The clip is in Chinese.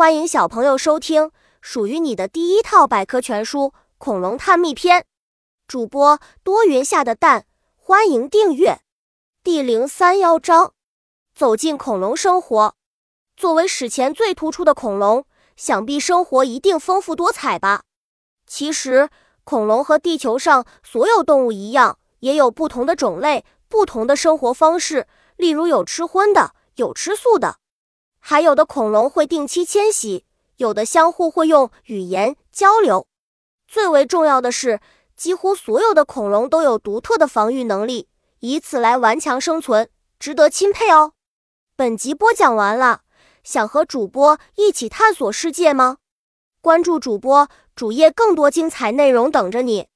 欢迎小朋友收听属于你的第一套百科全书《恐龙探秘篇》。主播多云下的蛋，欢迎订阅。第零三幺章：走进恐龙生活。作为史前最突出的恐龙，想必生活一定丰富多彩吧？其实，恐龙和地球上所有动物一样，也有不同的种类、不同的生活方式。例如，有吃荤的，有吃素的。还有的恐龙会定期迁徙，有的相互会用语言交流。最为重要的是，几乎所有的恐龙都有独特的防御能力，以此来顽强生存，值得钦佩哦。本集播讲完了，想和主播一起探索世界吗？关注主播主页，更多精彩内容等着你。